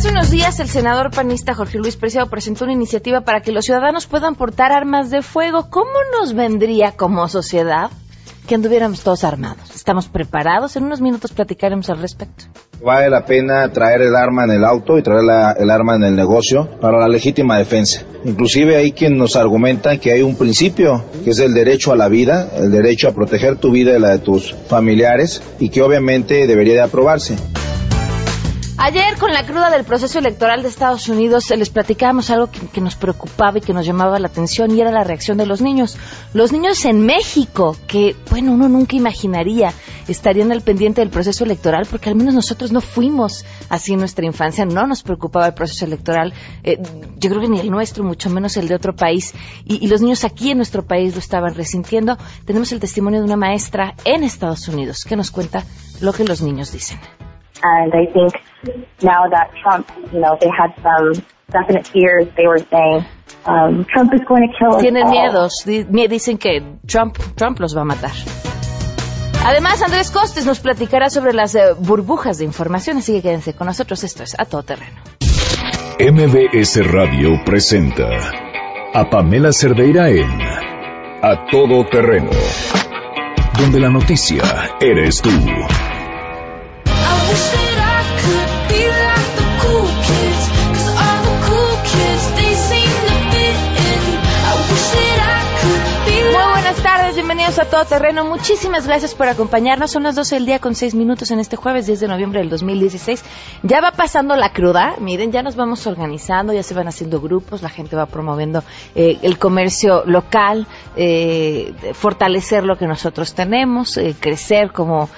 Hace unos días el senador panista Jorge Luis Preciado presentó una iniciativa para que los ciudadanos puedan portar armas de fuego. ¿Cómo nos vendría como sociedad que anduviéramos todos armados? ¿Estamos preparados? En unos minutos platicaremos al respecto. Vale la pena traer el arma en el auto y traer la, el arma en el negocio para la legítima defensa. Inclusive hay quien nos argumenta que hay un principio, que es el derecho a la vida, el derecho a proteger tu vida y la de tus familiares, y que obviamente debería de aprobarse. Ayer, con la cruda del proceso electoral de Estados Unidos, les platicábamos algo que, que, nos preocupaba y que nos llamaba la atención y era la reacción de los niños. Los niños en México, que, bueno, uno nunca imaginaría, estarían al pendiente del proceso electoral, porque al menos nosotros no fuimos así en nuestra infancia, no nos preocupaba el proceso electoral, eh, yo creo que ni el nuestro, mucho menos el de otro país, y, y los niños aquí en nuestro país lo estaban resintiendo. Tenemos el testimonio de una maestra en Estados Unidos que nos cuenta lo que los niños dicen. And I think now that Trump, you know, they had some definite fears. They were saying, um, Trump is going to kill us Tienen all. miedos, di- dicen que Trump, Trump los va a matar. Además, Andrés Costes nos platicará sobre las eh, burbujas de información, así que quédense con nosotros. Esto es A Todo Terreno. MBS Radio presenta a Pamela Cerdeira en A Todo Terreno, donde la noticia eres tú. Bienvenidos a Todo Terreno. Muchísimas gracias por acompañarnos. Son las 12 del día con 6 minutos en este jueves 10 de noviembre del 2016. Ya va pasando la cruda, miren, ya nos vamos organizando, ya se van haciendo grupos, la gente va promoviendo eh, el comercio local, eh, fortalecer lo que nosotros tenemos, eh, crecer como,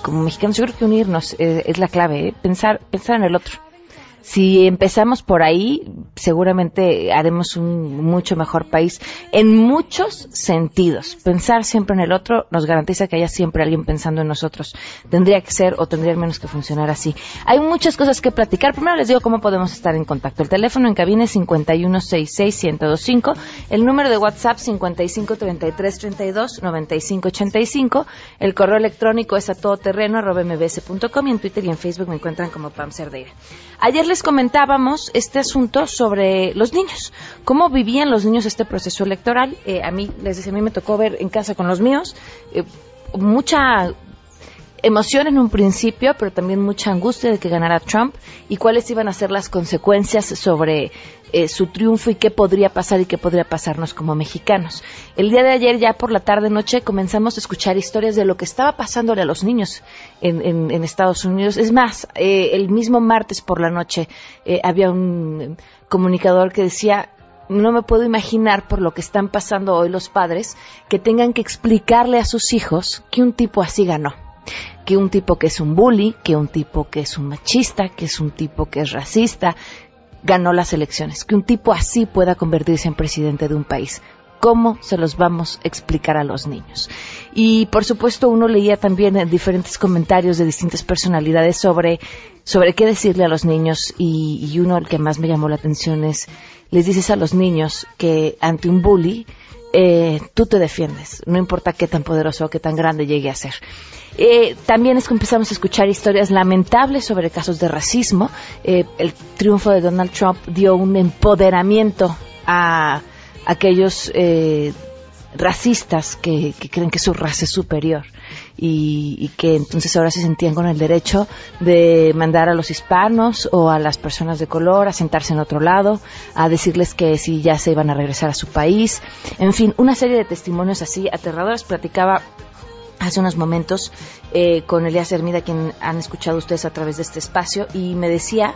como mexicanos. Yo creo que unirnos es la clave, pensar, pensar en el otro. Si empezamos por ahí, seguramente haremos un mucho mejor país en muchos sentidos. Pensar siempre en el otro nos garantiza que haya siempre alguien pensando en nosotros. Tendría que ser o tendría al menos que funcionar así. Hay muchas cosas que platicar. Primero les digo cómo podemos estar en contacto. El teléfono en cabina es 5166-1025. El número de WhatsApp 5533329585. El correo electrónico es a y en Twitter y en Facebook me encuentran como Pam Cerdeira. Ayer les comentábamos este asunto sobre los niños, cómo vivían los niños este proceso electoral. Eh, a mí, les decía, a mí me tocó ver en casa con los míos eh, mucha emoción en un principio, pero también mucha angustia de que ganara Trump y cuáles iban a ser las consecuencias sobre eh, su triunfo y qué podría pasar y qué podría pasarnos como mexicanos. El día de ayer, ya por la tarde noche, comenzamos a escuchar historias de lo que estaba pasándole a los niños en, en- en Estados Unidos. Es más, eh, el mismo martes por la noche eh, había un comunicador que decía no me puedo imaginar por lo que están pasando hoy los padres que tengan que explicarle a sus hijos que un tipo así ganó que un tipo que es un bully, que un tipo que es un machista, que es un tipo que es racista, ganó las elecciones, que un tipo así pueda convertirse en presidente de un país. ¿Cómo se los vamos a explicar a los niños? Y por supuesto uno leía también diferentes comentarios de distintas personalidades sobre, sobre qué decirle a los niños y, y uno el que más me llamó la atención es, les dices a los niños que ante un bully eh, tú te defiendes, no importa qué tan poderoso o qué tan grande llegue a ser. Eh, también es que empezamos a escuchar historias lamentables sobre casos de racismo. Eh, el triunfo de Donald Trump dio un empoderamiento a aquellos eh, racistas que, que creen que su raza es superior y, y que entonces ahora se sentían con el derecho de mandar a los hispanos o a las personas de color a sentarse en otro lado, a decirles que si ya se iban a regresar a su país. En fin, una serie de testimonios así aterradores. Platicaba hace unos momentos eh, con Elías Hermida, quien han escuchado ustedes a través de este espacio, y me decía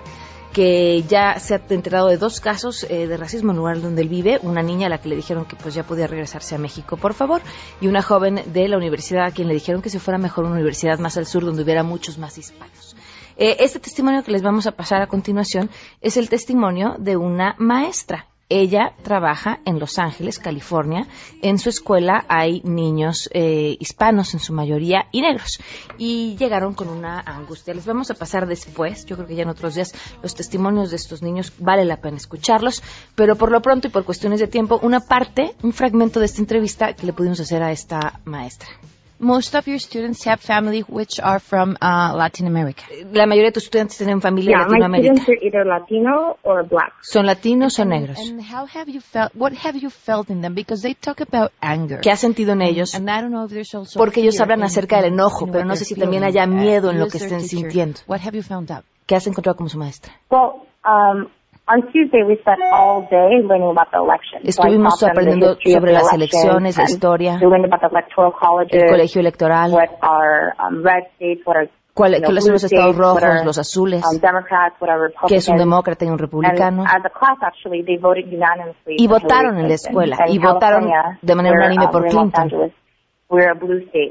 que ya se ha enterado de dos casos eh, de racismo en el lugar donde él vive, una niña a la que le dijeron que pues ya podía regresarse a México, por favor, y una joven de la universidad a quien le dijeron que se fuera mejor a una universidad más al sur donde hubiera muchos más hispanos. Eh, este testimonio que les vamos a pasar a continuación es el testimonio de una maestra. Ella trabaja en Los Ángeles, California. En su escuela hay niños eh, hispanos en su mayoría y negros. Y llegaron con una angustia. Les vamos a pasar después, yo creo que ya en otros días, los testimonios de estos niños. Vale la pena escucharlos. Pero por lo pronto y por cuestiones de tiempo, una parte, un fragmento de esta entrevista que le pudimos hacer a esta maestra. Most of your students have family which are from uh, Latin America. La mayoría de tus estudiantes tienen familia Yeah, en my Latinoamérica. students are either Latino or black. ¿Son latinos o negros? And how have you felt? What have you felt in them? Because they talk about anger. ¿Qué has sentido en ellos? And I don't know if there's also Porque ellos fear hablan acerca del enojo, pero what no they're sé si también haya miedo en lo que estén teacher, sintiendo. What have you found out? ¿Qué has encontrado como su maestra? Well, um, on Tuesday we spent all day learning about the election. So I Estuvimos aprendiendo sobre las elecciones, la historia, el colegio electoral, what are um, red states, what are cuáles know, cuáles son los estados rojos, los azules, um, qué es un demócrata y un republicano. And as a class, actually, they voted unanimously. Y votaron en la escuela, y votaron de manera unánime um, por Clinton.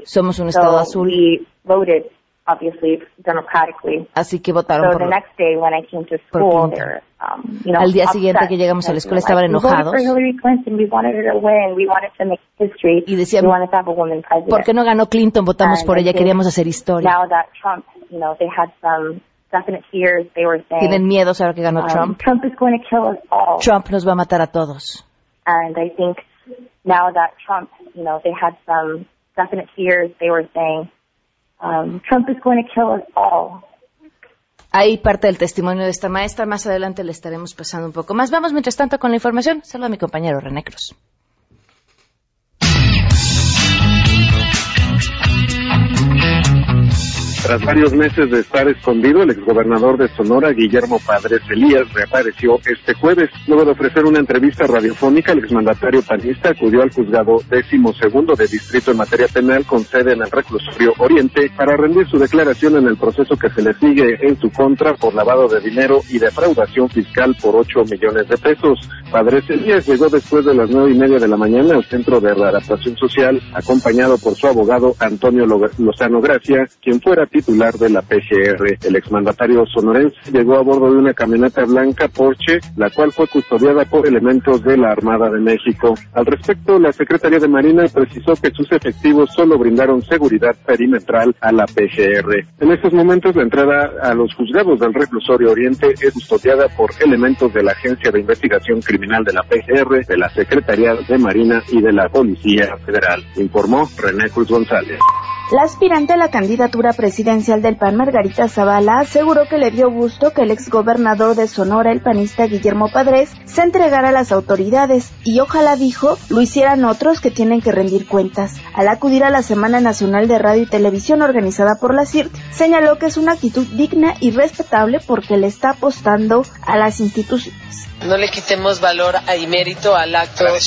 Somos un estado azul, obviously, democratically. así que votaron So por the next day when I came to por school, Clinton. um, you know, Al día siguiente que llegamos a la escuela estaban like, "We voted enojados. for Hillary Clinton. We wanted her to win. We wanted to make history. Y decían, we wanted to have a woman president. ¿por qué no ganó Clinton? Votamos And por I ella, queríamos hacer historia. Trump, you know, fears. Saying, Tienen miedo ahora que ganó um, Trump. Trump nos va a matar a todos. And I think now that Trump, you know, they had some definite fears. They were saying, um, Trump is going to kill us all. Ahí parte del testimonio de esta maestra. Más adelante le estaremos pasando un poco más. Vamos, mientras tanto, con la información. Saludo a mi compañero René Cruz. Tras varios meses de estar escondido, el exgobernador de Sonora, Guillermo Padres Elías, reapareció este jueves. Luego de ofrecer una entrevista radiofónica, el exmandatario panista acudió al juzgado décimo segundo de distrito en materia penal con sede en el reclusorio Oriente para rendir su declaración en el proceso que se le sigue en su contra por lavado de dinero y defraudación fiscal por 8 millones de pesos. Padres Elías llegó después de las nueve y media de la mañana al Centro de Readaptación Social, acompañado por su abogado Antonio Lo- Lozano Gracia, quien fuera titular de la PGR. El exmandatario sonorense llegó a bordo de una camioneta blanca Porsche, la cual fue custodiada por elementos de la Armada de México. Al respecto, la Secretaría de Marina precisó que sus efectivos solo brindaron seguridad perimetral a la PGR. En estos momentos, la entrada a los juzgados del reclusorio Oriente es custodiada por elementos de la Agencia de Investigación Criminal de la PGR, de la Secretaría de Marina y de la Policía Federal, informó René Cruz González. La aspirante a la candidatura presidencial del PAN, Margarita Zavala, aseguró que le dio gusto que el exgobernador de Sonora, el panista Guillermo Padres, se entregara a las autoridades y ojalá dijo lo hicieran otros que tienen que rendir cuentas. Al acudir a la Semana Nacional de Radio y Televisión organizada por la CIRT, señaló que es una actitud digna y respetable porque le está apostando a las instituciones. No le quitemos valor y mérito al acto de él.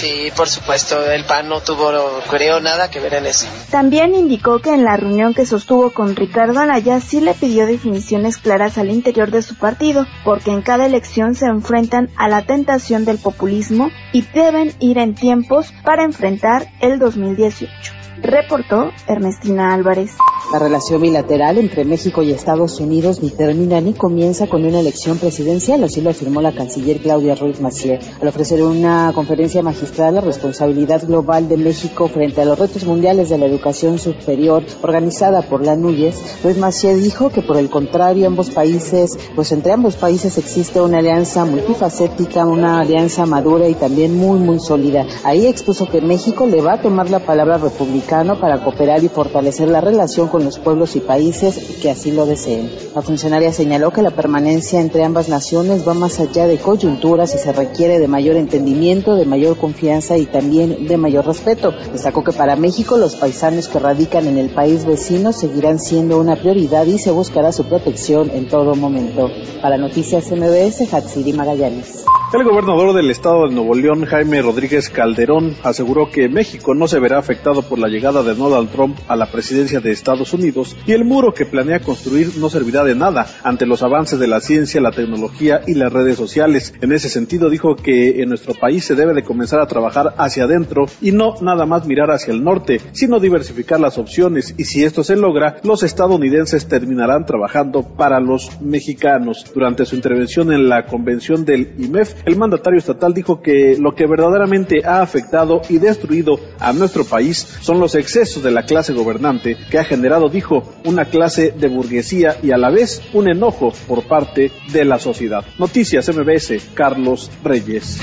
Sí, por supuesto, el PAN no tuvo, creo, nada que ver en eso. También indicó que en la reunión que sostuvo con Ricardo Anaya sí le pidió definiciones claras al interior de su partido, porque en cada elección se enfrentan a la tentación del populismo y deben ir en tiempos para enfrentar el 2018. Reportó Ernestina Álvarez. La relación bilateral entre México y Estados Unidos ni termina ni comienza con una elección presidencial, así lo afirmó la canciller Claudia Ruiz Massieu. Al ofrecer una conferencia magistral la responsabilidad global de México frente a los retos mundiales de la educación superior organizada por la NUYES, Ruiz Massieu dijo que por el contrario ambos países, pues entre ambos países existe una alianza multifacética, una alianza madura y también muy muy sólida. Ahí expuso que México le va a tomar la palabra para cooperar y fortalecer la relación con los pueblos y países que así lo deseen. La funcionaria señaló que la permanencia entre ambas naciones va más allá de coyunturas y se requiere de mayor entendimiento, de mayor confianza y también de mayor respeto. Destacó que para México los paisanos que radican en el país vecino seguirán siendo una prioridad y se buscará su protección en todo momento. Para Noticias MBS, Hatsiri Magallanes. El gobernador del estado de Nuevo León, Jaime Rodríguez Calderón, aseguró que México no se verá afectado por la llegada de Donald Trump a la presidencia de Estados Unidos y el muro que planea construir no servirá de nada ante los avances de la ciencia, la tecnología y las redes sociales. En ese sentido, dijo que en nuestro país se debe de comenzar a trabajar hacia adentro y no nada más mirar hacia el norte, sino diversificar las opciones y si esto se logra, los estadounidenses terminarán trabajando para los mexicanos. Durante su intervención en la convención del IMEF, el mandatario estatal dijo que lo que verdaderamente ha afectado y destruido a nuestro país son los excesos de la clase gobernante que ha generado, dijo, una clase de burguesía y a la vez un enojo por parte de la sociedad. Noticias MBS, Carlos Reyes.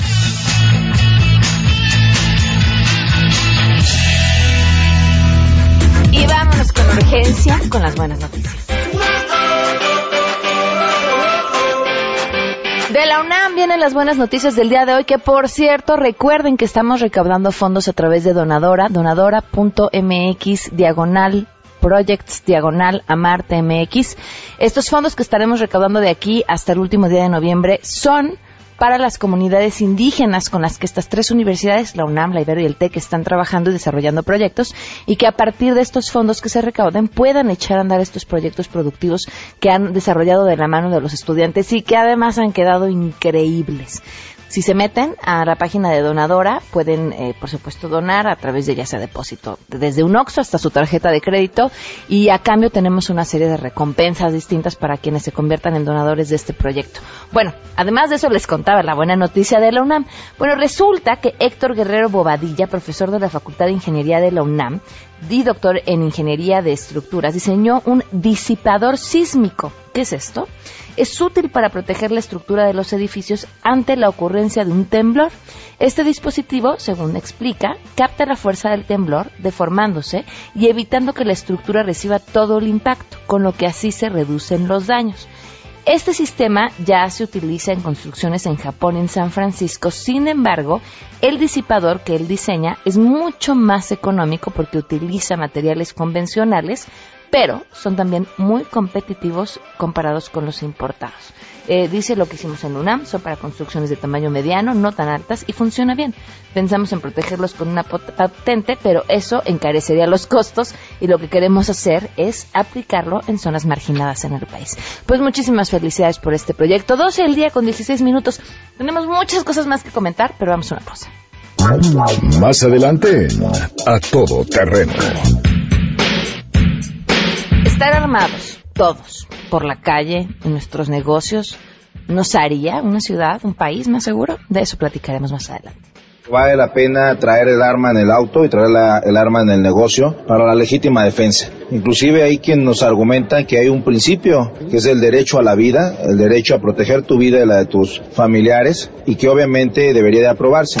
Vámonos con urgencia con las buenas noticias. De la UNAM vienen las buenas noticias del día de hoy, que por cierto, recuerden que estamos recaudando fondos a través de Donadora, donadora.mx diagonal projects diagonal Amarte MX. Estos fondos que estaremos recaudando de aquí hasta el último día de noviembre son para las comunidades indígenas con las que estas tres universidades, la UNAM, la Ibero y el TEC, están trabajando y desarrollando proyectos y que a partir de estos fondos que se recauden puedan echar a andar estos proyectos productivos que han desarrollado de la mano de los estudiantes y que además han quedado increíbles. Si se meten a la página de Donadora, pueden, eh, por supuesto, donar a través de ya sea depósito, desde un OXO hasta su tarjeta de crédito, y a cambio tenemos una serie de recompensas distintas para quienes se conviertan en donadores de este proyecto. Bueno, además de eso les contaba la buena noticia de la UNAM. Bueno, resulta que Héctor Guerrero Bobadilla, profesor de la Facultad de Ingeniería de la UNAM, y doctor en Ingeniería de Estructuras, diseñó un disipador sísmico. ¿Qué es esto? Es útil para proteger la estructura de los edificios ante la ocurrencia de un temblor. Este dispositivo, según explica, capta la fuerza del temblor deformándose y evitando que la estructura reciba todo el impacto, con lo que así se reducen los daños. Este sistema ya se utiliza en construcciones en Japón y en San Francisco, sin embargo, el disipador que él diseña es mucho más económico porque utiliza materiales convencionales, pero son también muy competitivos comparados con los importados. Eh, dice lo que hicimos en UNAM, son para construcciones de tamaño mediano, no tan altas, y funciona bien. Pensamos en protegerlos con una patente, pero eso encarecería los costos y lo que queremos hacer es aplicarlo en zonas marginadas en el país. Pues muchísimas felicidades por este proyecto. 12 el día con 16 minutos. Tenemos muchas cosas más que comentar, pero vamos a una cosa. Más adelante, a todo terreno. Estar armados, todos, por la calle, en nuestros negocios, ¿nos haría una ciudad, un país más seguro? De eso platicaremos más adelante. Vale la pena traer el arma en el auto y traer la- el arma en el negocio para la legítima defensa. Inclusive hay quien nos argumenta que hay un principio que es el derecho a la vida, el derecho a proteger tu vida y la de tus familiares y que obviamente debería de aprobarse.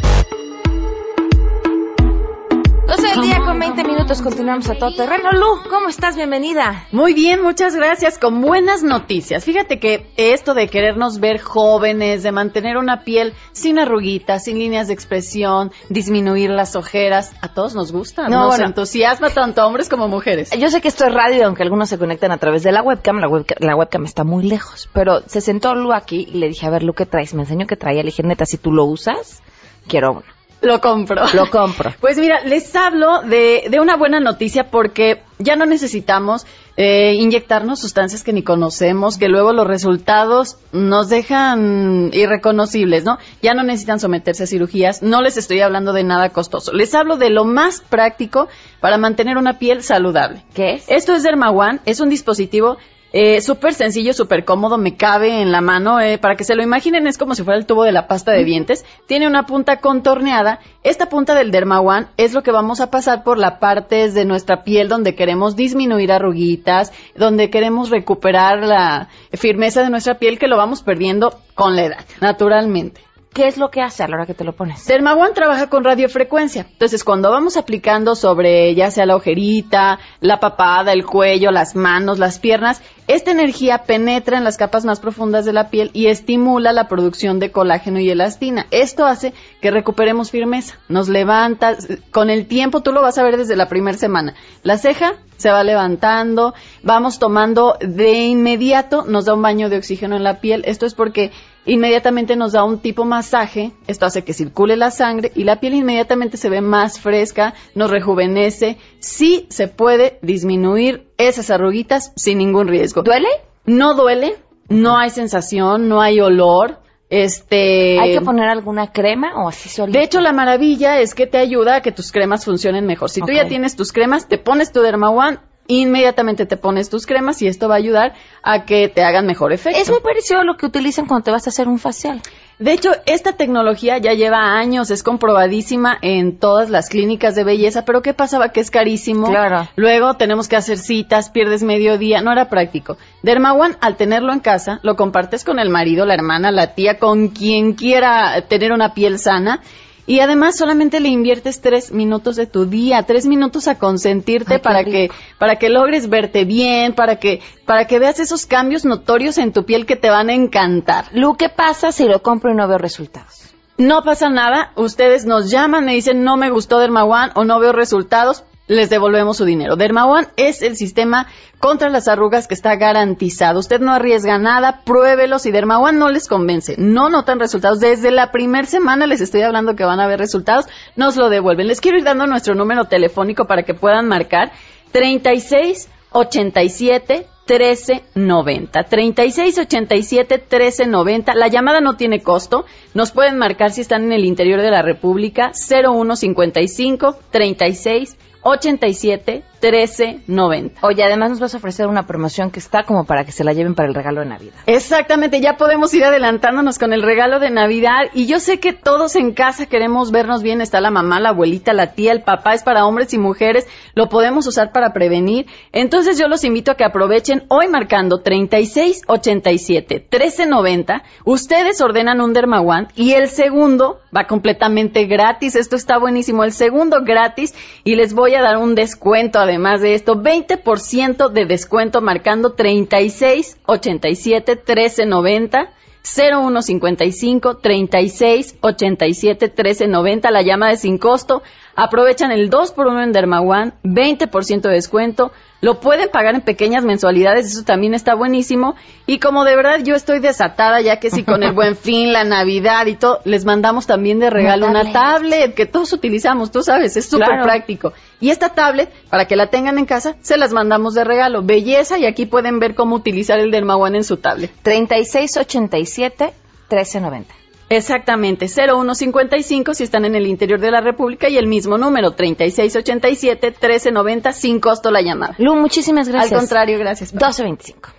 Minutos, continuamos a todo terreno. Lu, ¿cómo estás? Bienvenida. Muy bien, muchas gracias. Con buenas noticias. Fíjate que esto de querernos ver jóvenes, de mantener una piel sin arruguitas, sin líneas de expresión, disminuir las ojeras, a todos nos gusta. No, nos bueno. entusiasma tanto a hombres como a mujeres. Yo sé que esto es radio, aunque algunos se conectan a través de la webcam. La, webca- la webcam está muy lejos. Pero se sentó Lu aquí y le dije, a ver, Lu, ¿qué traes? Me enseñó que traía. Le dije, neta, si tú lo usas, quiero uno. Lo compro. Lo compro. Pues mira, les hablo de, de una buena noticia porque ya no necesitamos eh, inyectarnos sustancias que ni conocemos, que luego los resultados nos dejan irreconocibles, ¿no? Ya no necesitan someterse a cirugías, no les estoy hablando de nada costoso, les hablo de lo más práctico para mantener una piel saludable. ¿Qué es? Esto es Derma One, es un dispositivo eh, súper sencillo, súper cómodo, me cabe en la mano. eh, para que se lo imaginen, es como si fuera el tubo de la pasta de dientes. Tiene una punta contorneada. Esta punta del Derma One es lo que vamos a pasar por la parte de nuestra piel donde queremos disminuir arruguitas, donde queremos recuperar la firmeza de nuestra piel que lo vamos perdiendo con la edad, naturalmente. ¿Qué es lo que hace a la hora que te lo pones? Derma One trabaja con radiofrecuencia. Entonces, cuando vamos aplicando sobre ya sea la ojerita, la papada, el cuello, las manos, las piernas, esta energía penetra en las capas más profundas de la piel y estimula la producción de colágeno y elastina. Esto hace que recuperemos firmeza, nos levanta. Con el tiempo, tú lo vas a ver desde la primera semana. La ceja se va levantando, vamos tomando de inmediato, nos da un baño de oxígeno en la piel. Esto es porque inmediatamente nos da un tipo masaje, esto hace que circule la sangre y la piel inmediatamente se ve más fresca, nos rejuvenece, sí se puede disminuir esas arruguitas sin ningún riesgo. ¿Duele? No duele, no hay sensación, no hay olor, este... ¿Hay que poner alguna crema o así solito? De hecho, la maravilla es que te ayuda a que tus cremas funcionen mejor. Si tú ya tienes tus cremas, te pones tu Derma One, inmediatamente te pones tus cremas y esto va a ayudar a que te hagan mejor efecto. Es muy parecido a lo que utilizan cuando te vas a hacer un facial. De hecho, esta tecnología ya lleva años, es comprobadísima en todas las clínicas de belleza, pero ¿qué pasaba? Que es carísimo. Claro. Luego tenemos que hacer citas, pierdes medio día, no era práctico. Dermawan, al tenerlo en casa, lo compartes con el marido, la hermana, la tía, con quien quiera tener una piel sana. Y además solamente le inviertes tres minutos de tu día, tres minutos a consentirte Ay, para rico. que, para que logres verte bien, para que, para que veas esos cambios notorios en tu piel que te van a encantar. Lu, ¿qué pasa si lo compro y no veo resultados? No pasa nada, ustedes nos llaman, me dicen no me gustó Derma One o no veo resultados, les devolvemos su dinero. Derma One es el sistema contra las arrugas que está garantizado. Usted no arriesga nada, pruébelo. Si Derma One no les convence, no notan resultados, desde la primera semana les estoy hablando que van a ver resultados, nos lo devuelven. Les quiero ir dando nuestro número telefónico para que puedan marcar 36 87 1390. 36 87 1390. La llamada no tiene costo. Nos pueden marcar si están en el interior de la República 0155 36 87 1390. Oye, además nos vas a ofrecer una promoción que está como para que se la lleven para el regalo de Navidad. Exactamente, ya podemos ir adelantándonos con el regalo de Navidad. Y yo sé que todos en casa queremos vernos bien, está la mamá, la abuelita, la tía, el papá, es para hombres y mujeres, lo podemos usar para prevenir. Entonces yo los invito a que aprovechen hoy marcando 3687 1390, ustedes ordenan un Dermawan y el segundo va completamente gratis, esto está buenísimo, el segundo gratis. Y les voy a dar un descuento además de esto, 20% de descuento marcando 36 87 13 90 0155 36 87 13 90 la llama de sin costo aprovechan el 2 por 1 en Dermawan 20% de descuento lo pueden pagar en pequeñas mensualidades, eso también está buenísimo. Y como de verdad yo estoy desatada, ya que si con el buen fin, la Navidad y todo, les mandamos también de regalo Una una tablet, que todos utilizamos, tú sabes, es súper Claro. práctico. Y esta tablet, para que la tengan en casa, se las mandamos de regalo. Belleza, y aquí pueden ver cómo utilizar el Dermawan en su tablet. 3687 1390. Exactamente, 0155 si están en el interior de la República y el mismo número, 3687 1390 sin costo la llamada. Lu, muchísimas gracias. Al contrario, gracias. 1225.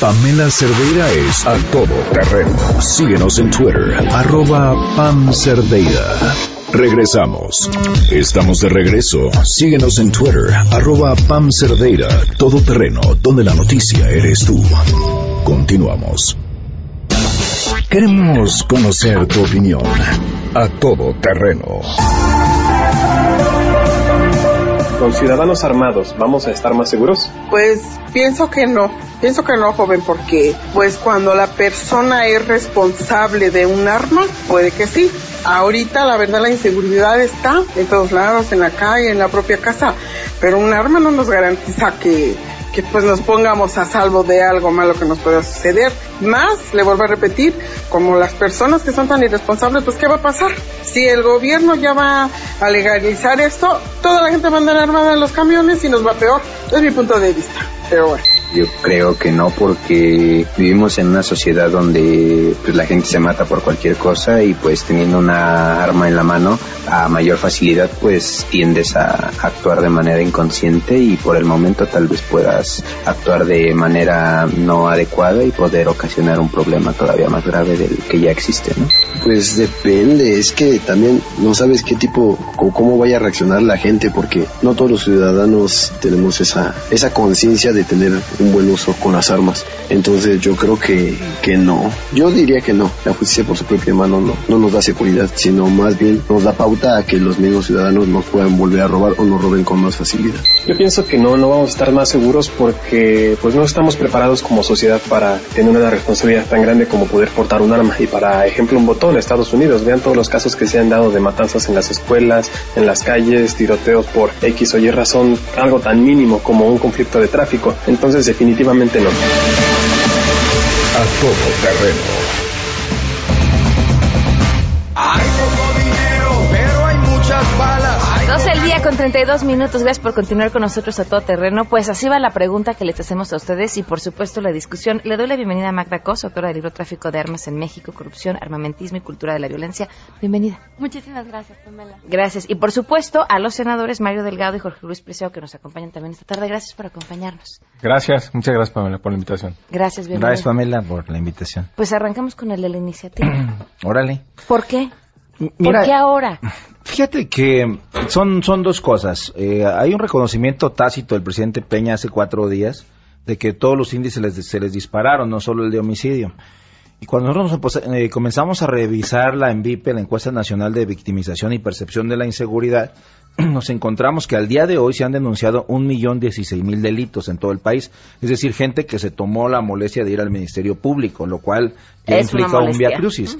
Pamela Cerdeira es a todo terreno. Síguenos en Twitter, arroba Pam Cerdeira. Regresamos. Estamos de regreso. Síguenos en Twitter, arroba Pam Cerdeira, todo terreno, donde la noticia eres tú. Continuamos. Queremos conocer tu opinión. A todo terreno. ¿Con ciudadanos armados vamos a estar más seguros? Pues pienso que no, pienso que no, joven, porque pues cuando la persona es responsable de un arma, puede que sí. Ahorita la verdad la inseguridad está en todos lados, en la calle, en la propia casa, pero un arma no nos garantiza que, que pues nos pongamos a salvo de algo malo que nos pueda suceder. Más, le vuelvo a repetir, como las personas que son tan irresponsables, pues ¿qué va a pasar? Si el gobierno ya va a legalizar esto, toda la gente va a andar armada en los camiones y nos va peor. Es mi punto de vista, pero bueno. Yo creo que no porque vivimos en una sociedad donde pues, la gente se mata por cualquier cosa y pues teniendo una arma en la mano a mayor facilidad pues tiendes a actuar de manera inconsciente y por el momento tal vez puedas actuar de manera no adecuada y poder ocasionar un problema todavía más grave del que ya existe, ¿no? Pues depende, es que también no sabes qué tipo o cómo vaya a reaccionar la gente porque no todos los ciudadanos tenemos esa esa conciencia de tener un buen uso con las armas. Entonces yo creo que, que no. Yo diría que no. La justicia por su propia mano no, no nos da seguridad, sino más bien nos da pauta a que los mismos ciudadanos nos puedan volver a robar o nos roben con más facilidad. Yo pienso que no, no vamos a estar más seguros porque pues no estamos preparados como sociedad para tener una responsabilidad tan grande como poder portar un arma. Y para ejemplo un botón Estados Unidos, vean todos los casos que se han dado de matanzas en las escuelas, en las calles, tiroteos por X o Y razón, algo tan mínimo como un conflicto de tráfico. Entonces definitivamente no. A todo terreno. Día con 32 minutos. Gracias por continuar con nosotros a todo terreno. Pues así va la pregunta que les hacemos a ustedes y por supuesto la discusión. Le doy la bienvenida a Magda Cos, autora del libro Tráfico de Armas en México, Corrupción, Armamentismo y Cultura de la Violencia. Bienvenida. Muchísimas gracias, Pamela. Gracias. Y por supuesto a los senadores Mario Delgado y Jorge Luis Preseo que nos acompañan también esta tarde. Gracias por acompañarnos. Gracias, muchas gracias Pamela por la invitación. Gracias, bienvenida. Gracias, Pamela, por la invitación. Pues arrancamos con el de la iniciativa. Órale. ¿Por qué? Mira, ¿Por qué ahora? Fíjate que son, son dos cosas. Eh, hay un reconocimiento tácito del presidente Peña hace cuatro días de que todos los índices les- se les dispararon, no solo el de homicidio. Y cuando nosotros eh, comenzamos a revisar la ENVIPE, la encuesta nacional de victimización y percepción de la inseguridad, nos encontramos que al día de hoy se han denunciado un millón dieciséis mil delitos en todo el país. Es decir, gente que se tomó la molestia de ir al Ministerio Público, lo cual ya implica un via crucis.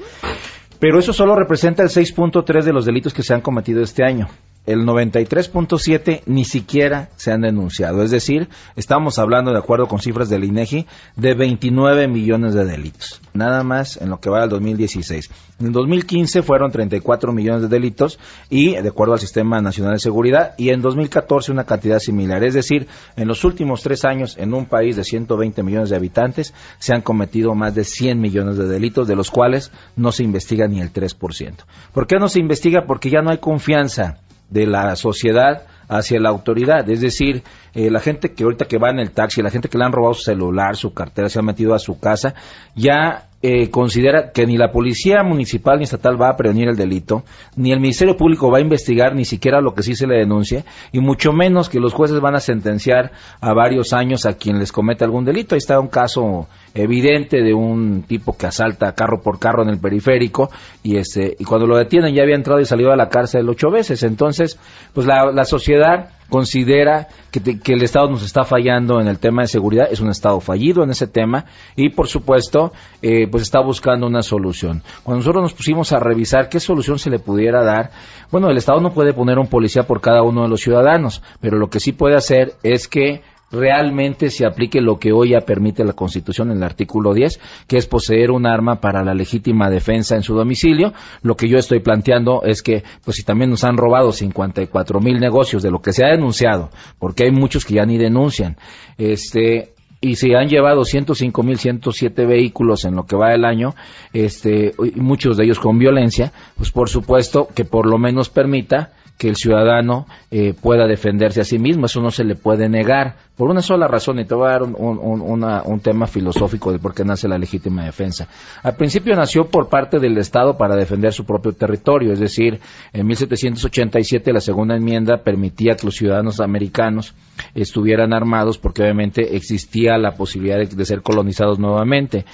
Pero eso solo representa el 6.3 de los delitos que se han cometido este año. El 93.7 ni siquiera se han denunciado. Es decir, estamos hablando, de acuerdo con cifras del INEGI, de 29 millones de delitos. Nada más en lo que va al 2016. En el 2015 fueron 34 millones de delitos y, de acuerdo al Sistema Nacional de Seguridad, y en 2014 una cantidad similar. Es decir, en los últimos tres años, en un país de 120 millones de habitantes, se han cometido más de 100 millones de delitos, de los cuales no se investiga ni el 3%. ¿Por qué no se investiga? Porque ya no hay confianza de la sociedad hacia la autoridad. Es decir, eh, la gente que ahorita que va en el taxi, la gente que le han robado su celular, su cartera, se ha metido a su casa, ya eh, considera que ni la policía municipal ni estatal va a prevenir el delito, ni el Ministerio Público va a investigar ni siquiera lo que sí se le denuncie, y mucho menos que los jueces van a sentenciar a varios años a quien les comete algún delito. Ahí está un caso evidente de un tipo que asalta carro por carro en el periférico y este y cuando lo detienen ya había entrado y salido a la cárcel ocho veces entonces pues la sociedad considera que, el Estado nos está fallando en el tema de seguridad, es un Estado fallido en ese tema y por supuesto eh, pues está buscando una solución. Cuando nosotros nos pusimos a revisar qué solución se le pudiera dar, bueno, el Estado no puede poner un policía por cada uno de los ciudadanos, pero lo que sí puede hacer es que realmente se aplique lo que hoy ya permite la Constitución en el artículo 10, que es poseer un arma para la legítima defensa en su domicilio. Lo que yo estoy planteando es que, pues si también nos han robado 54 mil negocios de lo que se ha denunciado, porque hay muchos que ya ni denuncian, este, y se han llevado 105.107 vehículos en lo que va del año, este, muchos de ellos con violencia, pues por supuesto que por lo menos permita que el ciudadano eh, pueda defenderse a sí mismo. Eso no se le puede negar por una sola razón. Y te voy a dar un, un- un- tema filosófico de por qué nace la legítima defensa. Al principio nació por parte del Estado para defender su propio territorio. Es decir, en 1787 la segunda enmienda permitía que los ciudadanos americanos estuvieran armados porque obviamente existía la posibilidad de ser colonizados nuevamente.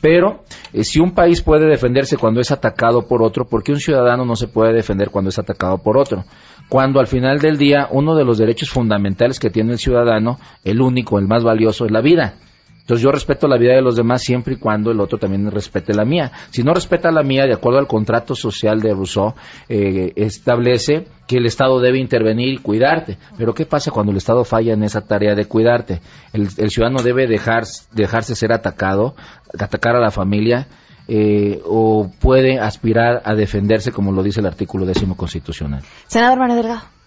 Pero eh, si un país puede defenderse cuando es atacado por otro, ¿por qué un ciudadano no se puede defender cuando es atacado por otro? Cuando al final del día uno de los derechos fundamentales que tiene el ciudadano, el único, el más valioso, es la vida. Entonces yo respeto la vida de los demás siempre y cuando el otro también respete la mía. Si no respeta la mía, de acuerdo al contrato social de Rousseau, eh, establece que el Estado debe intervenir y cuidarte. Pero ¿qué pasa cuando el Estado falla en esa tarea de cuidarte? El, ciudadano debe dejar, dejarse ser atacado, atacar a la familia, eh, o puede aspirar a defenderse como lo dice el artículo décimo constitucional. Senador Mario Delgado.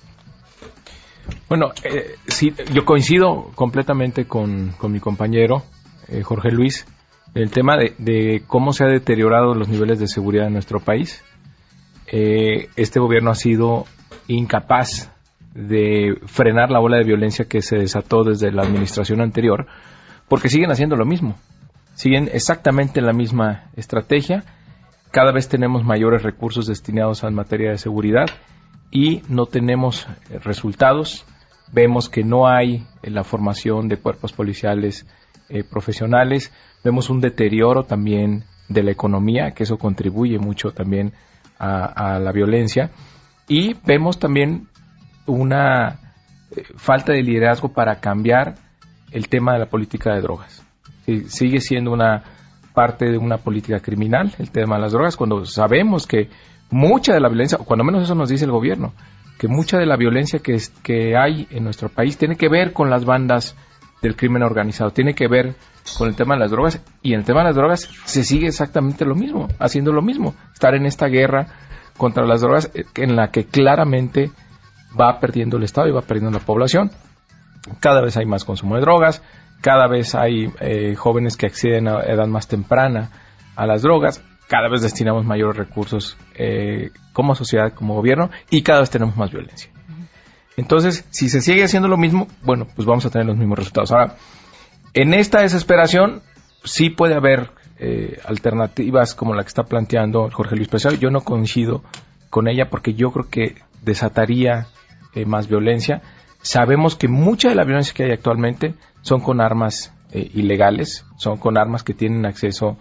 Bueno, eh, sí, yo coincido completamente con, con mi compañero eh, Jorge Luis el tema de, cómo se ha deteriorado los niveles de seguridad en nuestro país. Eh, este gobierno ha sido incapaz de frenar la ola de violencia que se desató desde la administración anterior, porque siguen haciendo lo mismo, siguen exactamente la misma estrategia, cada vez tenemos mayores recursos destinados a materia de seguridad y no tenemos resultados. Vemos que no hay eh, la formación de cuerpos policiales eh, profesionales. Vemos un deterioro también de la economía, que eso contribuye mucho también a, la violencia. Y vemos también una eh, falta de liderazgo para cambiar el tema de la política de drogas. Sigue siendo una parte de una política criminal el tema de las drogas cuando sabemos que mucha de la violencia, o cuando menos eso nos dice el gobierno, que mucha de la violencia que, es- que hay en nuestro país tiene que ver con las bandas del crimen organizado, tiene que ver con el tema de las drogas y en el tema de las drogas se sigue exactamente lo mismo, haciendo lo mismo, estar en esta guerra contra las drogas eh, en la que claramente va perdiendo el Estado y va perdiendo la población. Cada vez hay más consumo de drogas, cada vez hay eh, jóvenes que acceden a edad más temprana a las drogas, cada vez destinamos mayores recursos eh, como sociedad, como gobierno, y cada vez tenemos más violencia. Entonces, si se sigue haciendo lo mismo, bueno, pues vamos a tener los mismos resultados. Ahora, en esta desesperación, sí puede haber eh, alternativas como la que está planteando Jorge Luis Pesado. Yo no coincido con ella porque yo creo que desataría eh, más violencia. Sabemos que mucha de la violencia que hay actualmente son con armas eh, ilegales, son con armas que tienen acceso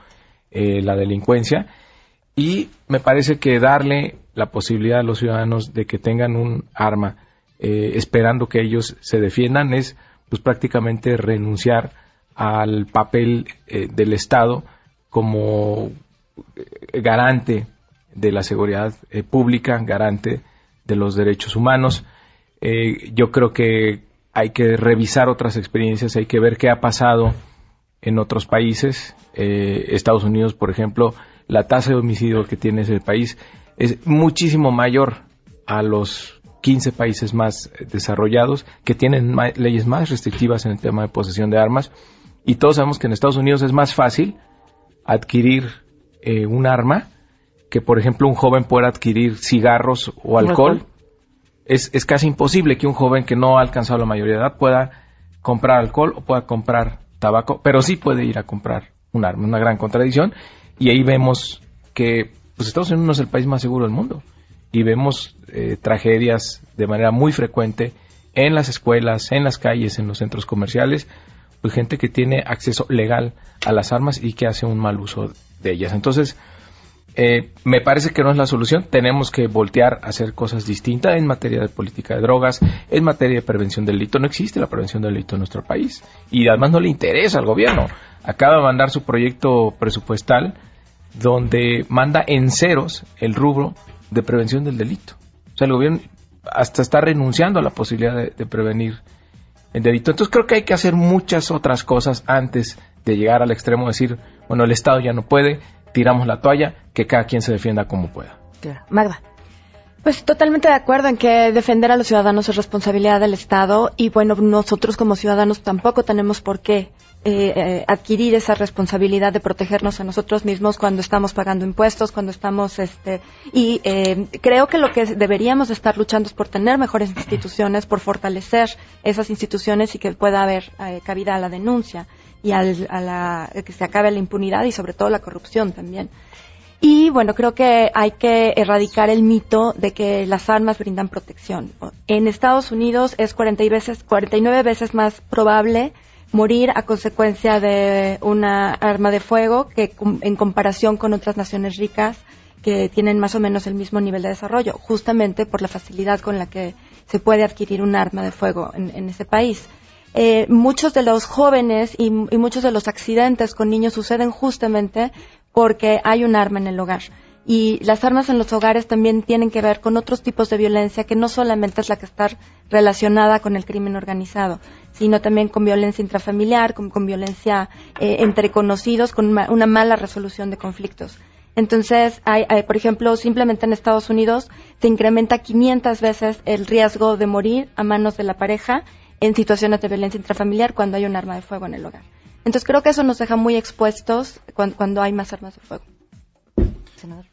eh, la delincuencia y me parece que darle la posibilidad a los ciudadanos de que tengan un arma esperando que ellos se defiendan es pues prácticamente renunciar al papel del Estado como garante de la seguridad pública, garante de los derechos humanos. Eh, yo creo que hay que revisar otras experiencias, hay que ver qué ha pasado en otros países. Eh, Estados Unidos, por ejemplo, la tasa de homicidio que tiene ese país es muchísimo mayor a los 15 países más desarrollados que tienen leyes más restrictivas en el tema de posesión de armas. Y todos sabemos que en Estados Unidos es más fácil adquirir eh, un arma que, por ejemplo, un joven pueda adquirir cigarros o alcohol. Es, es casi imposible que un joven que no ha alcanzado la mayoría de edad pueda comprar alcohol o pueda comprar tabaco, pero sí puede ir a comprar un arma, una gran contradicción. Y ahí vemos que pues Estados Unidos no es el país más seguro del mundo. Y vemos eh, tragedias de manera muy frecuente en las escuelas, en las calles, en los centros comerciales, pues gente que tiene acceso legal a las armas y que hace un mal uso de ellas. Entonces, eh, me parece que no es la solución. Tenemos que voltear a hacer cosas distintas en materia de política de drogas, en materia de prevención del delito. No existe la prevención del delito en nuestro país y además no le interesa al gobierno. Acaba de mandar su proyecto presupuestal donde manda en ceros el rubro de prevención del delito. O sea, el gobierno hasta está renunciando a la posibilidad de, de prevenir el delito. Entonces creo que hay que hacer muchas otras cosas antes de llegar al extremo de decir, bueno, el Estado ya no puede, tiramos la toalla, que cada quien se defienda como pueda. Magda. Pues totalmente de acuerdo en que defender a los ciudadanos es responsabilidad del Estado y bueno, nosotros como ciudadanos tampoco tenemos por qué eh, eh, adquirir esa responsabilidad de protegernos a nosotros mismos cuando estamos pagando impuestos, cuando estamos, este, y eh, creo que lo que deberíamos estar luchando es por tener mejores instituciones, por fortalecer esas instituciones y que pueda haber cabida a la denuncia y al, a la, que se acabe la impunidad y sobre todo la corrupción también. Y bueno, creo que hay que erradicar el mito de que las armas brindan protección. En Estados Unidos es 40 veces, 49 veces más probable morir a consecuencia de una arma de fuego que en comparación con otras naciones ricas que tienen más o menos el mismo nivel de desarrollo, justamente por la facilidad con la que se puede adquirir un arma de fuego en, ese país. Eh, muchos de los jóvenes y, muchos de los accidentes con niños suceden justamente porque hay un arma en el hogar. Y las armas en los hogares también tienen que ver con otros tipos de violencia que no solamente es la que está relacionada con el crimen organizado, sino también con violencia intrafamiliar, con, violencia eh, entre conocidos, con una, mala resolución de conflictos. Entonces, hay, por ejemplo, simplemente en Estados Unidos se incrementa 500 veces el riesgo de morir a manos de la pareja en situaciones de violencia intrafamiliar cuando hay un arma de fuego en el hogar. Entonces creo que eso nos deja muy expuestos cuando, hay más armas de fuego. Senador.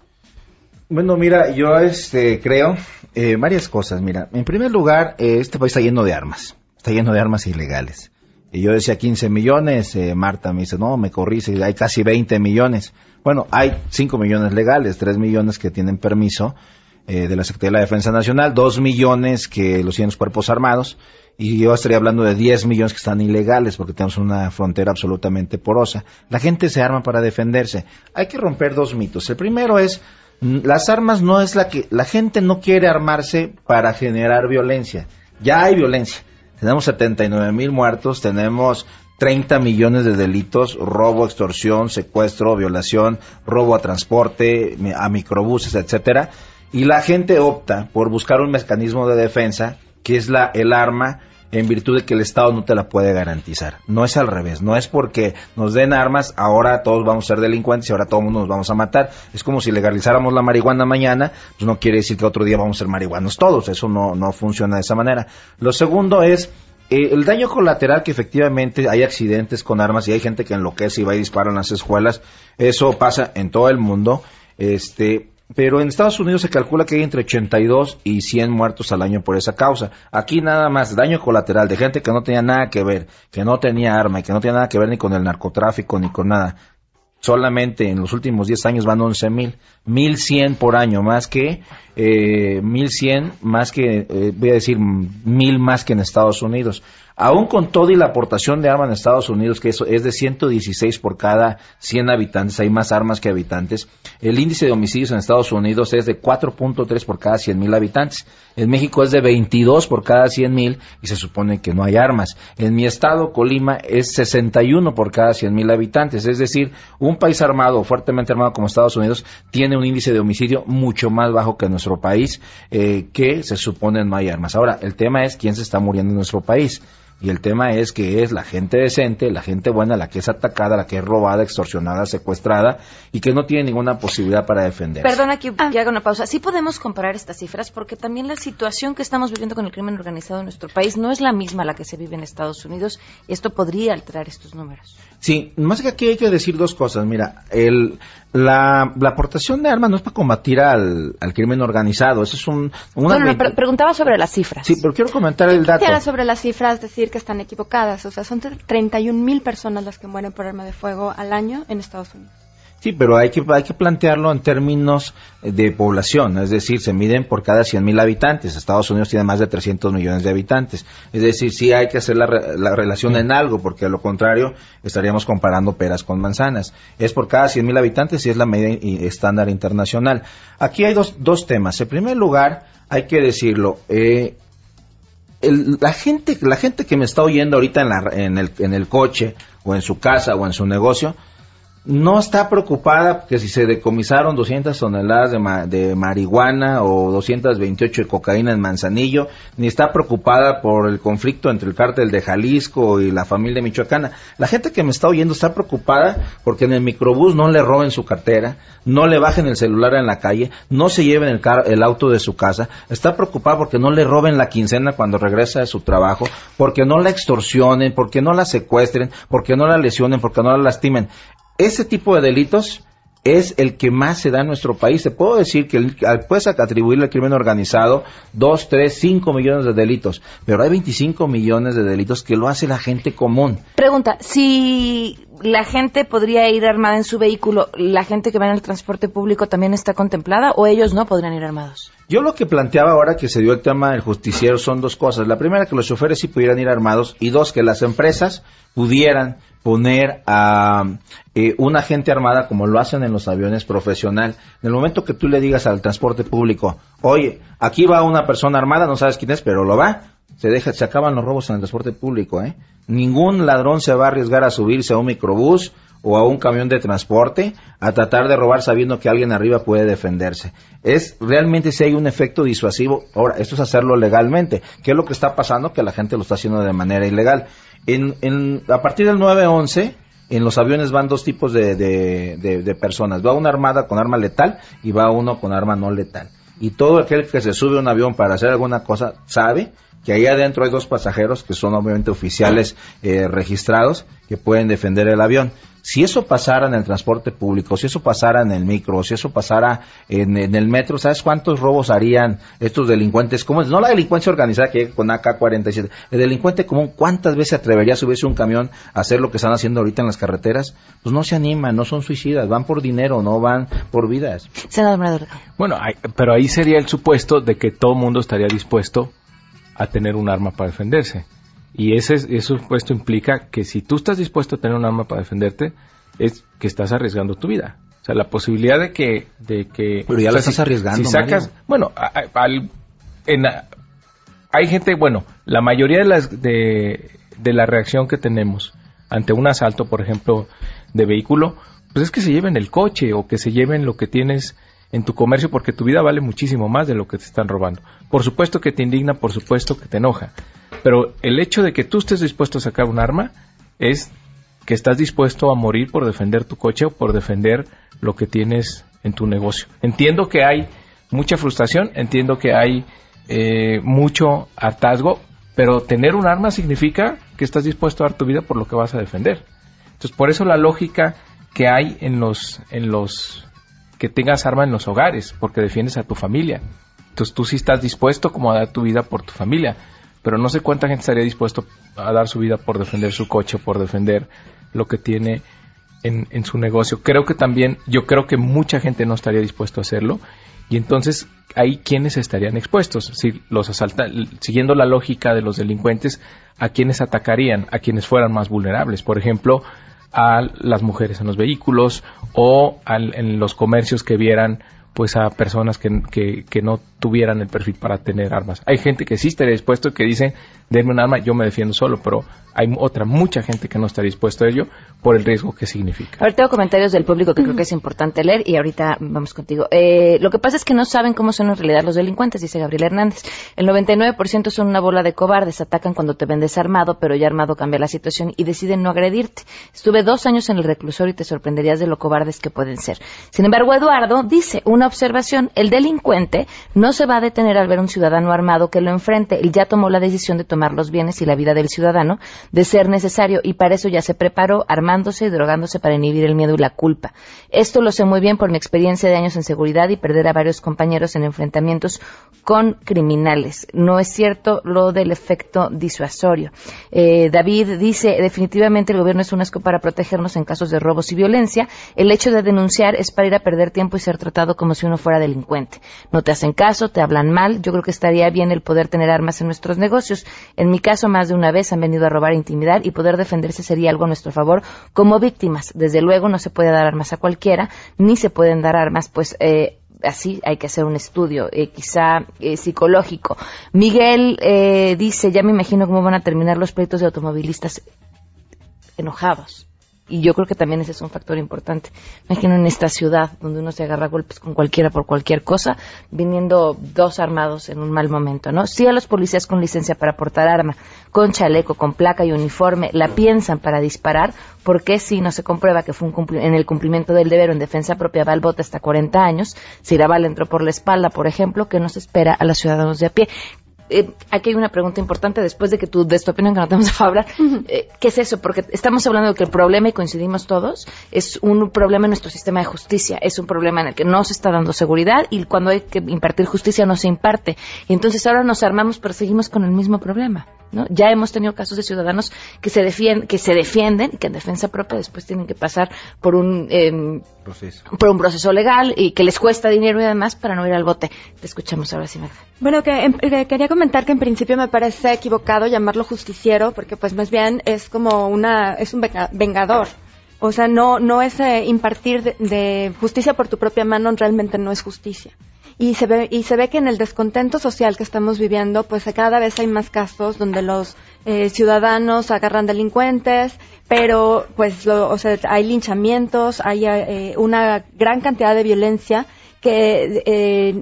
Bueno, mira, yo este, creo eh, varias cosas. Mira, en primer lugar, eh, este país está lleno de armas, está lleno de armas ilegales. Y yo decía 15 millones, eh, Marta me dice, no, me corrí, hay casi 20 millones. Bueno, hay 5 millones legales, 3 millones que tienen permiso de la Secretaría de la Defensa Nacional, 2 millones que los tienen los cuerpos armados y yo estaría hablando de 10 millones que están ilegales porque tenemos una frontera absolutamente porosa. La gente se arma para defenderse. Hay que romper dos mitos. El primero es, las armas no es la que, la gente no quiere armarse para generar violencia. Ya hay violencia. Tenemos 79 mil muertos, tenemos 30 millones de delitos, robo, extorsión, secuestro, violación, robo a transporte, a microbuses, etcétera. Y la gente opta por buscar un mecanismo de defensa que es la, el arma en virtud de que el Estado no te la puede garantizar. No es al revés, no es porque nos den armas, ahora todos vamos a ser delincuentes y ahora todo el mundo nos vamos a matar. Es como si legalizáramos la marihuana mañana, pues no quiere decir que otro día vamos a ser marihuanos todos, eso no, no funciona de esa manera. Lo segundo es eh, el daño colateral que efectivamente hay accidentes con armas y hay gente que enloquece y va y dispara en las escuelas, eso pasa en todo el mundo. Este, pero en Estados Unidos se calcula que hay entre 82 y 100 muertos al año por esa causa. Aquí nada más daño colateral de gente que no tenía nada que ver, que no tenía arma y que no tenía nada que ver ni con el narcotráfico ni con nada. Solamente en los últimos 10 años van 11 mil, 1100 por año, más que eh, 1100, más que, eh, voy a decir, mil más que en Estados Unidos. Aún con todo y la aportación de armas en Estados Unidos, que eso es de 116 por cada 100 habitantes, hay más armas que habitantes, el índice de homicidios en Estados Unidos es de 4.3 por cada 100 mil habitantes. En México es de 22 por cada 100 mil y se supone que no hay armas. En mi estado, Colima, es 61 por cada 100 mil habitantes. Es decir, un país armado, fuertemente armado como Estados Unidos, tiene un índice de homicidio mucho más bajo que nuestro país, eh, que se supone no hay armas. Ahora, el tema es quién se está muriendo en nuestro país. Y el tema es que es la gente decente, la gente buena, la que es atacada, la que es robada, extorsionada, secuestrada y que no tiene ninguna posibilidad para defenderse. Perdona que, que haga una pausa. Sí podemos comparar estas cifras porque también la situación que estamos viviendo con el crimen organizado en nuestro país no es la misma a la que se vive en Estados Unidos. Esto podría alterar estos números. Sí, más que aquí hay que decir dos cosas. Mira, el, la, la aportación de armas no es para combatir al, al crimen organizado. Eso es un... Una Bueno, no, pero preguntaba sobre las cifras. Sí, pero quiero comentar el dato. Sobre las cifras decir que están equivocadas. O sea, son 31 mil personas las que mueren por arma de fuego al año en Estados Unidos. Sí, pero hay que, hay que plantearlo en términos de población, es decir, se miden por cada 100.000 habitantes. Estados Unidos tiene más de 300 millones de habitantes. Es decir, sí hay que hacer la, la relación en algo, porque a lo contrario estaríamos comparando peras con manzanas. Es por cada 100.000 habitantes y es la medida i- estándar internacional. Aquí hay dos, dos temas. En primer lugar, hay que decirlo, eh, el- la gente la gente que me está oyendo ahorita en, la, en, el, en el coche o en su casa o en su negocio no está preocupada que si se decomisaron 200 toneladas de, ma- de marihuana o 228 de cocaína en Manzanillo, ni está preocupada por el conflicto entre el cártel de Jalisco y la familia michoacana. La gente que me está oyendo está preocupada porque en el microbús no le roben su cartera, no le bajen el celular en la calle, no se lleven el, car- el auto de su casa, está preocupada porque no le roben la quincena cuando regresa de su trabajo, porque no la extorsionen, porque no la secuestren, porque no la lesionen, porque no la lastimen ese tipo de delitos es el que más se da en nuestro país. Te puedo decir que el- al- puedes atribuirle al crimen organizado dos, tres, cinco millones de delitos, pero hay 25 millones de delitos que lo hace la gente común. Pregunta, si la gente podría ir armada en su vehículo, ¿la gente que va en el transporte público también está contemplada o ellos no podrían ir armados? Yo lo que planteaba ahora que se dio el tema del justiciero son dos cosas. La primera, que los choferes sí pudieran ir armados y dos, que las empresas pudieran poner a eh, una gente armada como lo hacen en los aviones profesional. En el momento que tú le digas al transporte público, oye, aquí va una persona armada, no sabes quién es, pero lo va, se deja, se acaban los robos en el transporte público, ¿eh? Ningún ladrón se va a arriesgar a subirse a un microbús o a un camión de transporte a tratar de robar sabiendo que alguien arriba puede defenderse. Es realmente si hay un efecto disuasivo. Ahora, esto es hacerlo legalmente. ¿Qué es lo que está pasando? Que la gente lo está haciendo de manera ilegal. En, en- a partir del 911, en los aviones van dos tipos de, de- personas. Va una armada con arma letal y va uno con arma no letal. Y todo aquel que se sube a un avión para hacer alguna cosa sabe que ahí adentro hay dos pasajeros que son obviamente oficiales eh, registrados que pueden defender el avión. Si eso pasara en el transporte público, si eso pasara en el micro, si eso pasara en, en el metro, ¿sabes cuántos robos harían estos delincuentes? ¿Cómo es? No la delincuencia organizada que llega con AK-47. El delincuente común, ¿cuántas veces se atrevería a subirse a un camión a hacer lo que están haciendo ahorita en las carreteras? Pues no se animan, no son suicidas, van por dinero, no van por vidas. Senador. Bueno, hay- pero ahí sería el supuesto de que todo mundo estaría dispuesto a tener un arma para defenderse. Y ese, ese supuesto implica que si tú estás dispuesto a tener un arma para defenderte, es que estás arriesgando tu vida. O sea, la posibilidad de que... De que Pero ya o la sea, estás arriesgando, Si sacas... Mario. Bueno, al- en hay gente... Bueno, la mayoría de, las, de, de la reacción que tenemos ante un asalto, por ejemplo, de vehículo, pues es que se lleven el coche o que se lleven lo que tienes en tu comercio porque tu vida vale muchísimo más de lo que te están robando. Por supuesto que te indigna, por supuesto que te enoja. Pero el hecho de que tú estés dispuesto a sacar un arma es que estás dispuesto a morir por defender tu coche o por defender lo que tienes en tu negocio. Entiendo que hay mucha frustración, entiendo que hay eh, mucho hartazgo, pero tener un arma significa que estás dispuesto a dar tu vida por lo que vas a defender. Entonces, por eso la lógica que hay en los, en los, que tengas arma en los hogares, porque defiendes a tu familia. Entonces, tú sí estás dispuesto como a dar tu vida por tu familia, pero no sé cuánta gente estaría dispuesto a dar su vida por defender su coche, por defender lo que tiene en, su negocio. Creo que también, yo creo que mucha gente no estaría dispuesto a hacerlo. Y entonces ahí quienes estarían expuestos, si los asalta, siguiendo la lógica de los delincuentes, a quienes atacarían, a quienes fueran más vulnerables, por ejemplo, a las mujeres en los vehículos o al- en los comercios que vieran pues a personas que, que, que no tuvieran el perfil para tener armas. Hay gente que sí estaría dispuesto que dice, denme un arma, yo me defiendo solo, pero hay otra, mucha gente que no está dispuesto a ello por el riesgo que significa. A ver, tengo comentarios del público que creo que es importante leer y ahorita vamos contigo. Eh, lo que pasa es que no saben cómo son en realidad los delincuentes, dice Gabriel Hernández. El 99% son una bola de cobardes, atacan cuando te ven desarmado, pero ya armado cambia la situación y deciden no agredirte. Estuve dos años en el reclusorio y te sorprenderías de lo cobardes que pueden ser. Sin embargo, Eduardo dice una observación, el delincuente no se va a detener al ver un ciudadano armado que lo enfrente. Él ya tomó la decisión de tomar los bienes y la vida del ciudadano de ser necesario y para eso ya se preparó armándose y drogándose para inhibir el miedo y la culpa. Esto lo sé muy bien por mi experiencia de años en seguridad y perder a varios compañeros en enfrentamientos con criminales. No es cierto lo del efecto disuasorio. Eh, David dice, definitivamente el gobierno es un asco para protegernos en casos de robos y violencia. El hecho de denunciar es para ir a perder tiempo y ser tratado como si uno fuera delincuente. No te hacen caso, te hablan mal. Yo creo que estaría bien el poder tener armas en nuestros negocios. En mi caso, más de una vez han venido a robar e intimidar y poder defenderse sería algo a nuestro favor como víctimas. Desde luego no se puede dar armas a cualquiera, ni se pueden dar armas, pues, eh, así hay que hacer un estudio, eh, quizá eh, psicológico. Miguel eh, dice, ya me imagino cómo van a terminar los pleitos de automovilistas enojados. Y yo creo que también ese es un factor importante. Imagino en esta ciudad donde uno se agarra golpes con cualquiera por cualquier cosa, viniendo dos armados en un mal momento, ¿no? Sí a los policías con licencia para portar arma, con chaleco, con placa y uniforme, la piensan para disparar, porque si no se comprueba que fue un en el cumplimiento del deber o en defensa propia va al bote hasta 40 años, si la bala entró por la espalda, por ejemplo, que nos espera a los ciudadanos de a pie eh, aquí hay una pregunta importante después de que tú des tu opinión que no te vamos a hablar. Eh, ¿Qué es eso? Porque estamos hablando de que el problema, y coincidimos todos, es un problema en nuestro sistema de justicia. Es un problema en el que no se está dando seguridad y cuando hay que impartir justicia no se imparte. Y entonces ahora nos armamos pero seguimos con el mismo problema. ¿No? Ya hemos tenido casos de ciudadanos que se, defien- que se defienden y que en defensa propia después tienen que pasar por un... em, por un proceso legal y que les cuesta dinero y además para no ir al bote. Te escuchamos ahora sí, Magda. Bueno, que em, eh, quería comentar que en principio me parece equivocado llamarlo justiciero, porque pues más bien es como una, es un venga- vengador. O sea, no, no es eh, impartir de, de justicia por tu propia mano, realmente no es justicia. Y se ve, y se ve que en el descontento social que estamos viviendo, pues cada vez hay más casos donde los eh, ciudadanos agarran delincuentes, pero pues lo- o sea, hay linchamientos, hay eh, una gran cantidad de violencia que eh,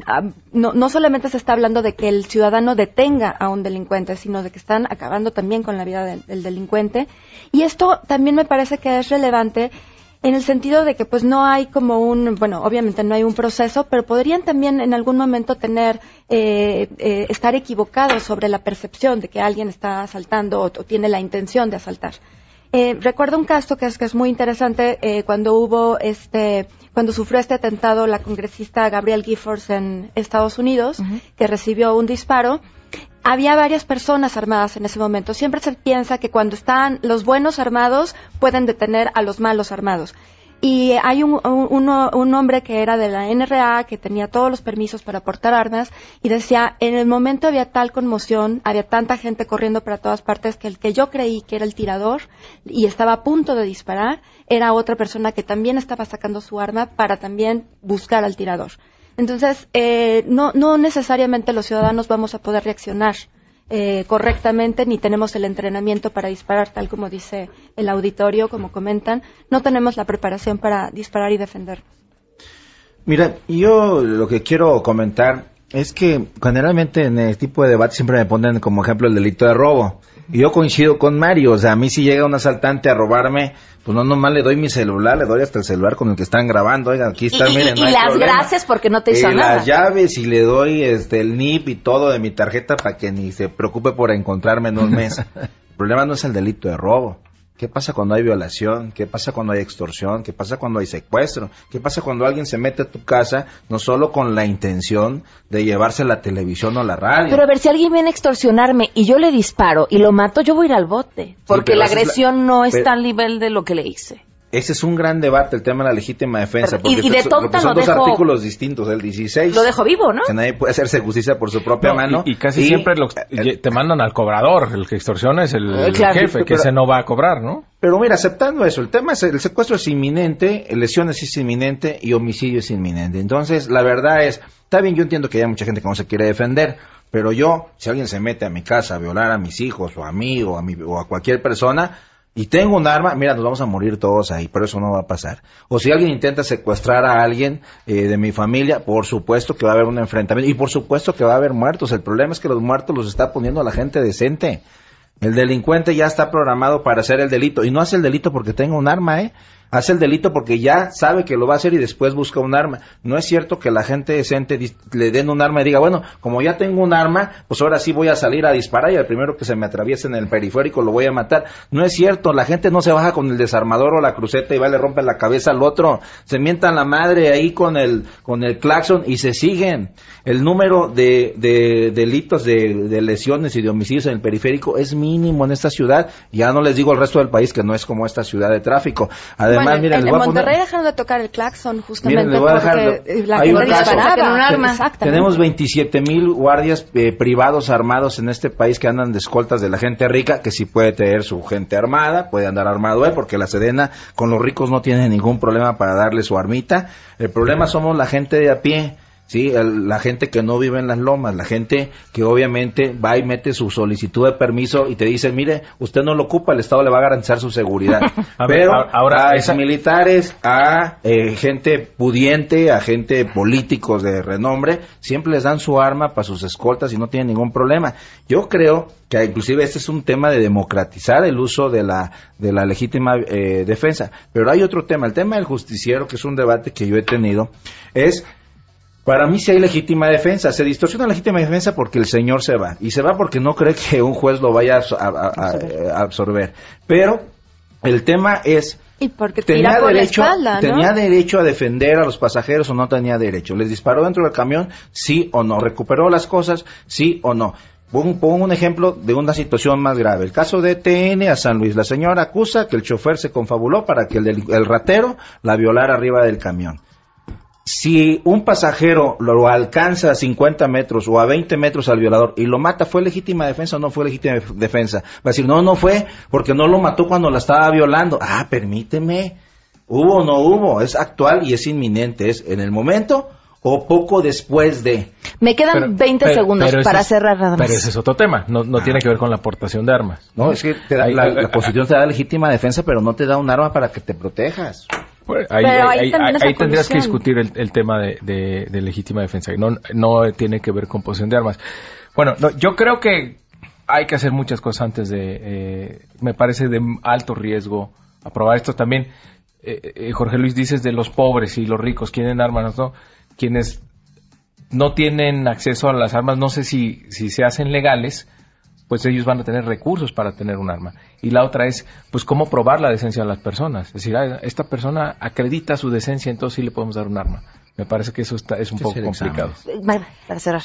no, no solamente se está hablando de que el ciudadano detenga a un delincuente, sino de que están acabando también con la vida del delincuente. Y esto también me parece que es relevante en el sentido de que pues no hay como un, bueno, obviamente no hay un proceso, pero podrían también en algún momento tener, eh, eh, estar equivocados sobre la percepción de que alguien está asaltando o, o tiene la intención de asaltar. Eh, recuerdo un caso que es, que es muy interesante eh, cuando hubo este, cuando sufrió este atentado la congresista Gabrielle Giffords en Estados Unidos, que recibió un disparo. Había varias personas armadas en ese momento. Siempre se piensa que cuando están los buenos armados pueden detener a los malos armados. Y hay un, un, un hombre que era de la NRA, que tenía todos los permisos para portar armas, y decía, en el momento había tal conmoción, había tanta gente corriendo para todas partes, que el que yo creí que era el tirador y estaba a punto de disparar, era otra persona que también estaba sacando su arma para también buscar al tirador. Entonces, eh, no, no necesariamente los ciudadanos vamos a poder reaccionar eh, correctamente, ni tenemos el entrenamiento para disparar, tal como dice el auditorio, como comentan. No tenemos la preparación para disparar y defender. Mira, yo lo que quiero comentar Es que generalmente en el tipo de debate siempre me ponen como ejemplo el delito de robo. Yo coincido con Mario, o sea, a mí si llega un asaltante a robarme, pues no nomás le doy mi celular, le doy hasta el celular con el que están grabando, oiga, aquí está, y- miren, y no hay las problema. gracias porque no te hizo Y nada. las llaves y le doy este el NIP y todo de mi tarjeta para que ni se preocupe por encontrarme en un mes. el problema no es el delito de robo. ¿Qué pasa cuando hay violación? ¿Qué pasa cuando hay extorsión? ¿Qué pasa cuando hay secuestro? ¿Qué pasa cuando alguien se mete a tu casa no solo con la intención de llevarse la televisión o la radio? Pero a ver, si alguien viene a extorsionarme y yo le disparo y lo mato, yo voy a ir al bote. Porque la agresión no pero- está al nivel de lo que le hice. Ese es un gran debate, el tema de la legítima defensa. Y- porque y de son- tonta porque son lo dos dejo- artículos distintos, el 16. Lo dejo vivo, ¿no? Que nadie puede hacerse justicia por su propia No, mano. y, y casi siempre lo- te mandan al cobrador. El que extorsiona es el, Eh, claro, jefe, que ese no va a cobrar, ¿no? Pero mira, aceptando eso, el tema es el secuestro es inminente, lesiones es inminente y homicidio es inminente. Entonces, la verdad es, está bien, yo entiendo que hay mucha gente que no se quiere defender, pero yo, si alguien se mete a mi casa a violar a mis hijos o a mí o a, mi, o a cualquier persona y tengo un arma, mira, nos vamos a morir todos ahí, pero eso no va a pasar. O si alguien intenta secuestrar a alguien eh, de mi familia, por supuesto que va a haber un enfrentamiento y por supuesto que va a haber muertos. El problema es que los muertos los está poniendo la gente decente. El delincuente ya está programado para hacer el delito y no hace el delito porque tenga un arma, ¿eh? Hace el delito porque ya sabe que lo va a hacer y después busca un arma. No es cierto que la gente decente le den un arma y diga, bueno, como ya tengo un arma, pues ahora sí voy a salir a disparar y al primero que se me atraviese en el periférico lo voy a matar. No es cierto, la gente no se baja con el desarmador o la cruceta y va le rompe la cabeza al otro. Se mientan la madre ahí con el, con el claxon y se siguen. El número de, de delitos, de, de lesiones y de homicidios en el periférico es mínimo en esta ciudad. Ya no les digo el resto del país que no es como esta ciudad de tráfico. Además, bueno, en, les en voy a poner- Monterrey dejaron de tocar el claxon justamente Miren, porque la hay un gente caso. disparaba. Saquen un arma. Tenemos 27 mil guardias eh, privados armados en este país que andan de escoltas de la gente rica, que sí puede tener su gente armada, puede andar armado él, porque la Sedena con los ricos no tiene ningún problema para darle su armita. El problema somos la gente de a pie. Sí, el- la gente que no vive en las lomas, la gente que obviamente va y mete su solicitud de permiso y te dice, mire, usted no lo ocupa, el Estado le va a garantizar su seguridad. A ver, Pero a- ahora a esa- militares, a eh, gente pudiente, a gente políticos de renombre, siempre les dan su arma para sus escoltas y no tienen ningún problema. Yo creo que inclusive este es un tema de democratizar el uso de la de la legítima eh, defensa, pero hay otro tema, el tema del justiciero que es un debate que yo he tenido es para mí sí hay legítima defensa. Se distorsiona la legítima defensa porque el señor se va. Y se va porque no cree que un juez lo vaya a, absor- a- a- a absorber. Pero el tema es... Y porque Tenía tira por derecho, la espalda, ¿no? tenía derecho a defender a los pasajeros o no tenía derecho. Les disparó dentro del camión, sí o no. Recuperó las cosas, sí o no. Pongo, un ejemplo de una situación más grave. El caso de TN a San Luis. La señora acusa que el chofer se confabuló para que el, del- el ratero la violara arriba del camión. Si un pasajero lo alcanza a 50 metros o a 20 metros al violador y lo mata, ¿fue legítima defensa o no fue legítima def- defensa? Va a decir, no, no fue, porque no lo mató cuando la estaba violando. Ah, permíteme. Hubo o no hubo, es actual y es inminente, es en el momento o poco después de. Me quedan Pero- 20 pero- segundos pero para es- cerrar nada más. Pero ese es otro tema, no, no tiene que ver con la aportación de armas. No, es que te da- Ahí- la, ahí- la Constitución te da legítima defensa, pero no te da un arma para que te protejas. Pues, ahí, Pero ahí- tendrías que discutir el, el tema de, de- de legítima defensa. y No, no tiene que ver con posesión de armas. Bueno, no, yo creo que hay que hacer muchas cosas antes de, eh, me parece de alto riesgo aprobar esto también. eh, eh, Jorge Luis dices de los pobres y los ricos, tienen armas, ¿no? Quienes no tienen acceso a las armas, no sé si, si se hacen legales, pues ellos van a tener recursos para tener un arma. Y la otra es, pues, cómo probar la decencia de las personas. Es decir, esta persona acredita su decencia, entonces sí le podemos dar un arma. Me parece que eso está, es un poco complicado.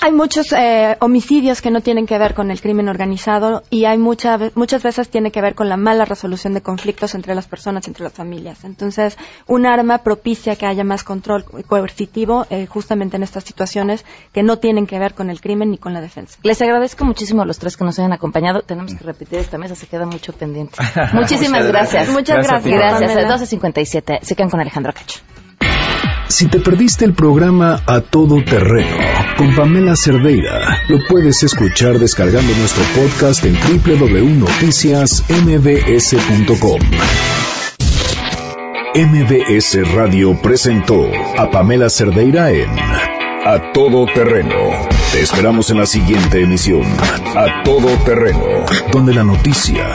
Hay muchos eh, homicidios que no tienen que ver con el crimen organizado y hay mucha, muchas veces tiene que ver con la mala resolución de conflictos entre las personas, entre las familias. Entonces, un arma propicia que haya más control co- coercitivo eh, justamente en estas situaciones que no tienen que ver con el crimen ni con la defensa. Les agradezco muchísimo a los tres que nos hayan acompañado. Tenemos que repetir esta mesa, se queda mucho pendiente. Muchísimas Muchas gracias. gracias. Muchas Gracias gracias. Gracias. Pamela. 12.57. Se quedan con Alejandro Cacho. Si te perdiste el programa A Todo Terreno con Pamela Cerdeira, lo puedes escuchar descargando nuestro podcast en www.noticiasmbs.com. MBS Radio presentó a Pamela Cerdeira en A Todo Terreno Te esperamos en la siguiente emisión, A Todo Terreno, donde la noticia